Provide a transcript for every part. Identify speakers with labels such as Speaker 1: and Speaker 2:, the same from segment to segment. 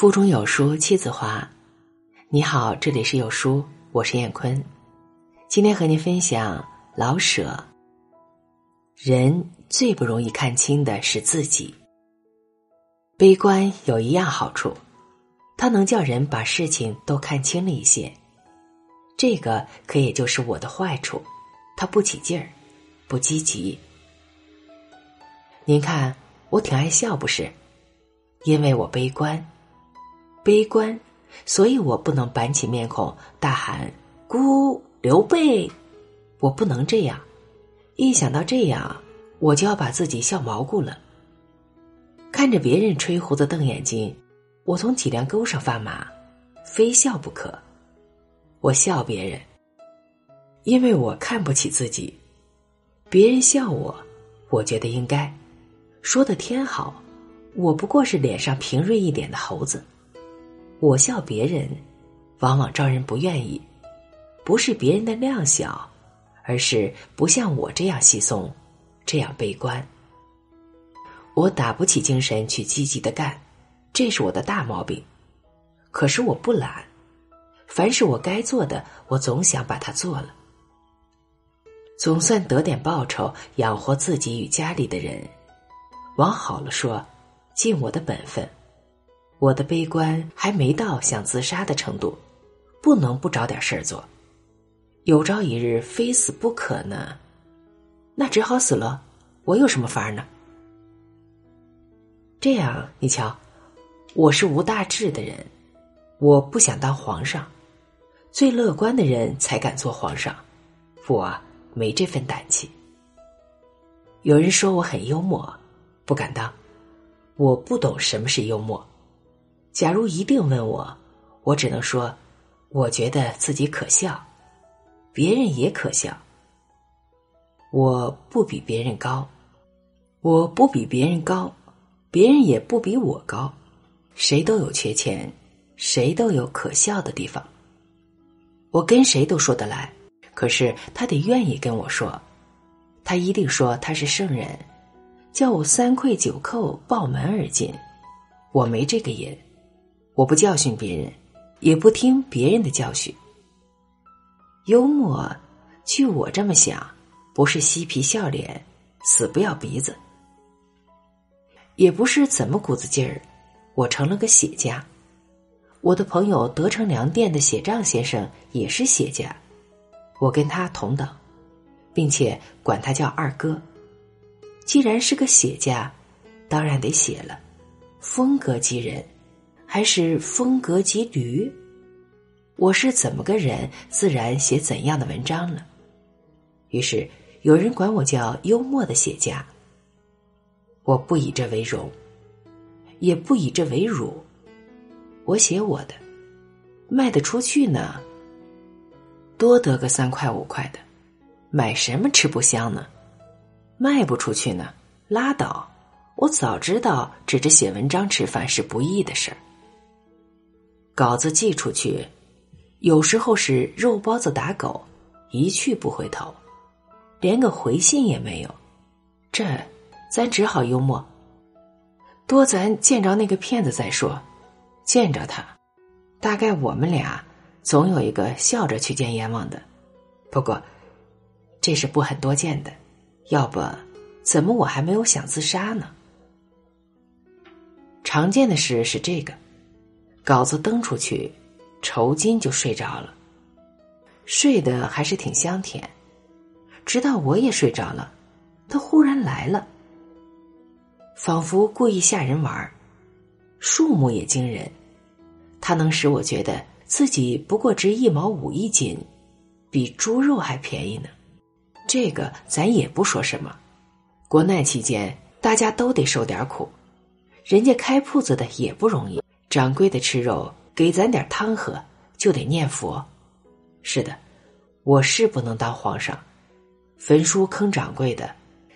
Speaker 1: 腹中有书妻子华，你好，这里是有书，我是燕坤，今天和您分享老舍。人最不容易看清的是自己。悲观有一样好处，它能叫人把事情都看清了一些。这个可也就是我的坏处，它不起劲儿，不积极。您看，我挺爱笑，不是？因为我悲观。悲观，所以我不能板起面孔大喊“孤刘备”，我不能这样。一想到这样，我就要把自己笑毛骨了。看着别人吹胡子瞪眼睛，我从脊梁沟上发麻，非笑不可。我笑别人，因为我看不起自己。别人笑我，我觉得应该。说的天好，我不过是脸上平锐一点的猴子。我笑别人，往往招人不愿意，不是别人的量小，而是不像我这样稀松，这样悲观。我打不起精神去积极的干，这是我的大毛病。可是我不懒，凡是我该做的，我总想把它做了，总算得点报酬，养活自己与家里的人。往好了说，尽我的本分。我的悲观还没到想自杀的程度，不能不找点事儿做。有朝一日非死不可呢，那只好死了。我有什么法儿呢？这样，你瞧，我是无大志的人，我不想当皇上。最乐观的人才敢做皇上，我没这份胆气。有人说我很幽默，不敢当，我不懂什么是幽默。假如一定问我，我只能说，我觉得自己可笑，别人也可笑。我不比别人高，我不比别人高，别人也不比我高，谁都有缺钱，谁都有可笑的地方。我跟谁都说得来，可是他得愿意跟我说，他一定说他是圣人，叫我三跪九叩抱门而进，我没这个瘾。我不教训别人，也不听别人的教训。幽默，据我这么想，不是嬉皮笑脸、死不要鼻子，也不是怎么股子劲儿。我成了个写家，我的朋友德成粮店的写账先生也是写家，我跟他同等，并且管他叫二哥。既然是个写家，当然得写了，风格激人。还是风格及驴，我是怎么个人，自然写怎样的文章了。于是有人管我叫幽默的写家。我不以这为荣，也不以这为辱。我写我的，卖得出去呢，多得个三块五块的，买什么吃不香呢？卖不出去呢，拉倒。我早知道指着写文章吃饭是不易的事儿。稿子寄出去，有时候是肉包子打狗，一去不回头，连个回信也没有。这，咱只好幽默。多咱见着那个骗子再说，见着他，大概我们俩总有一个笑着去见阎王的。不过，这是不很多见的，要不怎么我还没有想自杀呢？常见的事是这个。稿子登出去，酬金就睡着了，睡得还是挺香甜。直到我也睡着了，他忽然来了，仿佛故意吓人玩儿，数目也惊人。他能使我觉得自己不过值一毛五一斤，比猪肉还便宜呢。这个咱也不说什么，国难期间大家都得受点苦，人家开铺子的也不容易。掌柜的吃肉，给咱点汤喝，就得念佛。是的，我是不能当皇上，焚书坑掌柜的，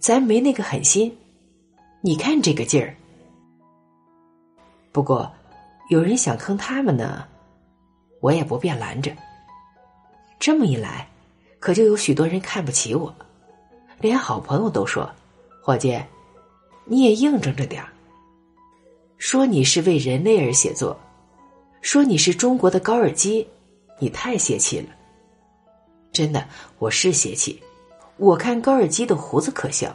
Speaker 1: 咱没那个狠心。你看这个劲儿。不过，有人想坑他们呢，我也不便拦着。这么一来，可就有许多人看不起我，连好朋友都说：“伙计，你也硬整着点儿。”说你是为人类而写作，说你是中国的高尔基，你太泄气了。真的，我是泄气。我看高尔基的胡子可笑。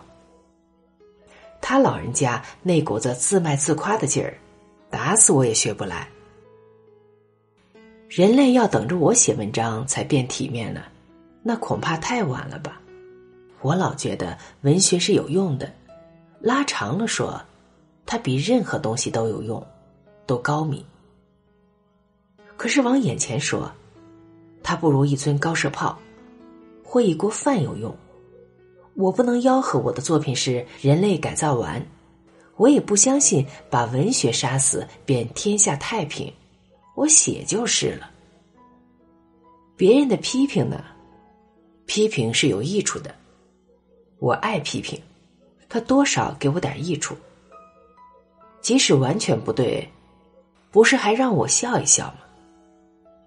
Speaker 1: 他老人家那股子自卖自夸的劲儿，打死我也学不来。人类要等着我写文章才变体面呢，那恐怕太晚了吧？我老觉得文学是有用的，拉长了说，它比任何东西都有用，都高明。可是往眼前说，它不如一尊高射炮，或一锅饭有用。我不能吆喝我的作品是人类改造完，我也不相信把文学杀死便天下太平。我写就是了。别人的批评呢？批评是有益处的，我爱批评，他多少给我点益处。即使完全不对，不是还让我笑一笑吗？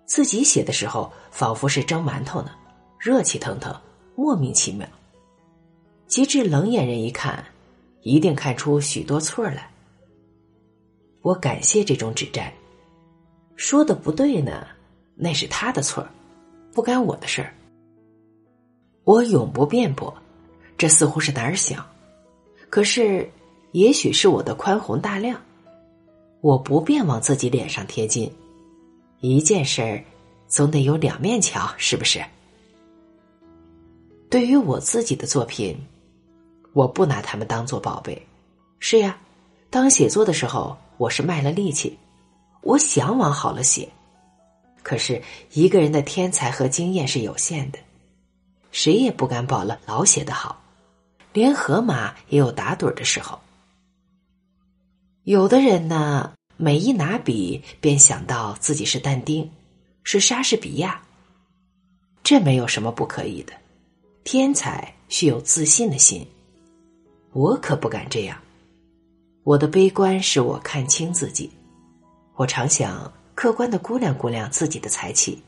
Speaker 1: 自己写的时候仿佛是蒸馒头呢，热气腾腾，莫名其妙。极至冷眼人一看，一定看出许多错来。我感谢这种指摘。说的不对呢，那是他的错不干我的事儿。我永不辩驳，这似乎是胆儿小。可是，也许是我的宽宏大量，我不便往自己脸上贴金。一件事儿，总得有两面瞧，是不是？对于我自己的作品。我不拿他们当做宝贝，是呀。当写作的时候，我是卖了力气，我想往好了写。可是一个人的天才和经验是有限的，谁也不敢保了老写的好。连河马也有打盹的时候。有的人呢，每一拿笔便想到自己是但丁，是莎士比亚。这没有什么不可以的。天才需有自信的心。我可不敢这样，我的悲观使我看清自己。我常想客观的估量估量自己的才气，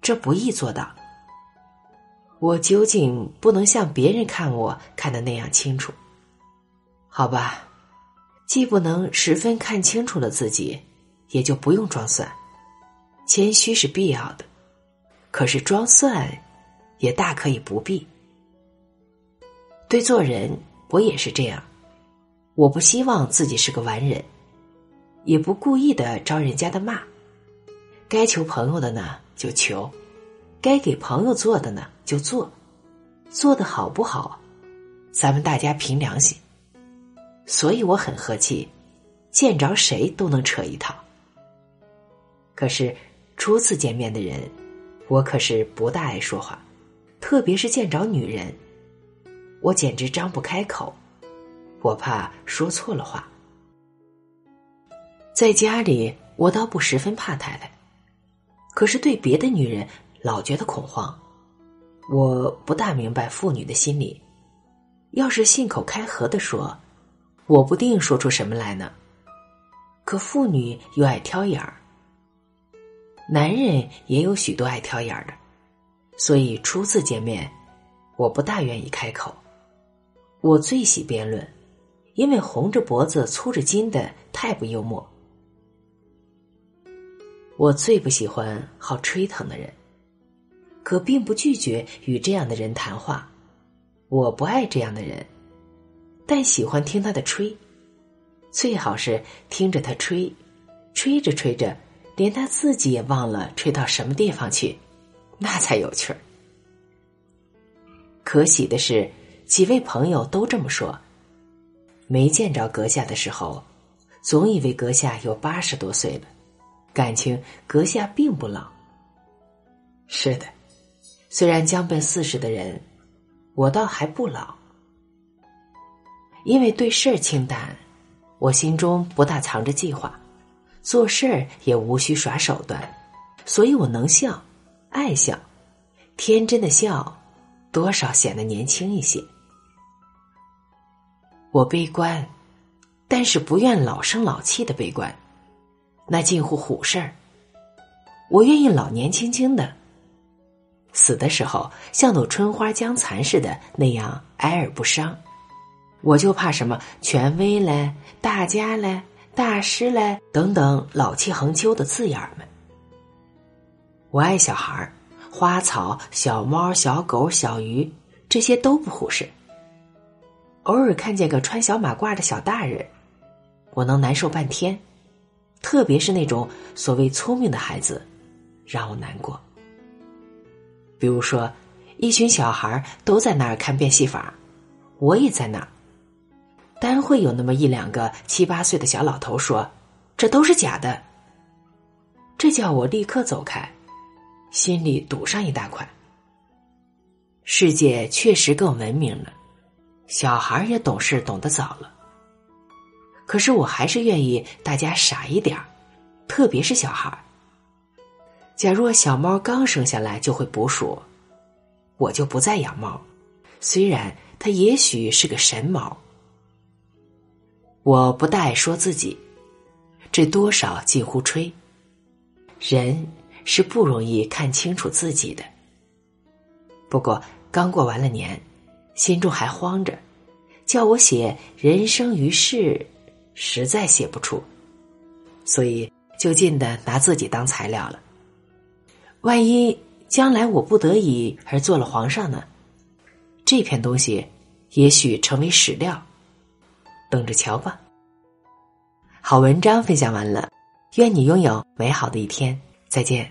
Speaker 1: 这不易做到。我究竟不能像别人看我看的那样清楚，好吧？既不能十分看清楚了自己，也就不用装蒜。谦虚是必要的，可是装蒜也大可以不必。对做人，我也是这样。我不希望自己是个完人，也不故意的招人家的骂。该求朋友的呢就求，该给朋友做的呢就做，做的好不好，咱们大家凭良心。所以我很和气，见着谁都能扯一套。可是初次见面的人，我可是不大爱说话，特别是见着女人。我简直张不开口，我怕说错了话。在家里，我倒不十分怕太太，可是对别的女人老觉得恐慌。我不大明白妇女的心理，要是信口开河的说，我不定说出什么来呢。可妇女又爱挑眼儿，男人也有许多爱挑眼儿的，所以初次见面，我不大愿意开口。我最喜辩论，因为红着脖子粗着筋的太不幽默。我最不喜欢好吹疼的人，可并不拒绝与这样的人谈话。我不爱这样的人，但喜欢听他的吹，最好是听着他吹，吹着吹着，连他自己也忘了吹到什么地方去，那才有趣儿。可喜的是。几位朋友都这么说。没见着阁下的时候，总以为阁下有八十多岁了，感情阁下并不老。是的，虽然将奔四十的人，我倒还不老。因为对事儿清淡，我心中不大藏着计划，做事儿也无需耍手段，所以我能笑，爱笑，天真的笑，多少显得年轻一些。我悲观，但是不愿老生老气的悲观，那近乎虎事儿。我愿意老年轻轻的，死的时候像朵春花将残似的那样哀而不伤。我就怕什么权威嘞、大家嘞、大师嘞等等老气横秋的字眼儿们。我爱小孩儿，花草、小猫、小狗、小鱼，这些都不忽视。偶尔看见个穿小马褂的小大人，我能难受半天，特别是那种所谓聪明的孩子，让我难过。比如说，一群小孩都在那儿看变戏法，我也在那儿。单会有那么一两个七八岁的小老头说：“这都是假的。”这叫我立刻走开，心里堵上一大块。世界确实更文明了，小孩也懂事懂得早了。可是我还是愿意大家傻一点特别是小孩假若小猫刚生下来就会捕鼠，我就不再养猫，虽然它也许是个神猫。我不大爱说自己，这多少近乎吹。人是不容易看清楚自己的。不过刚过完了年，心中还慌着，叫我写人生于世，实在写不出，所以就近的拿自己当材料了。万一将来我不得已而做了皇上呢？这篇东西也许成为史料。等着瞧吧。好文章分享完了，愿你拥有美好的一天，再见。